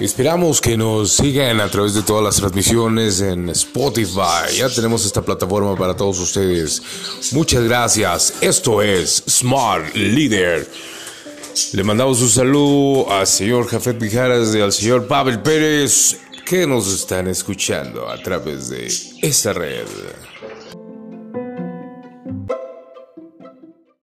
Esperamos que nos sigan a través de todas las transmisiones en Spotify. Ya tenemos esta plataforma para todos ustedes. Muchas gracias. Esto es Smart Leader. Le mandamos un saludo al señor Jafet Mijaras y al señor Pavel Pérez que nos están escuchando a través de esta red.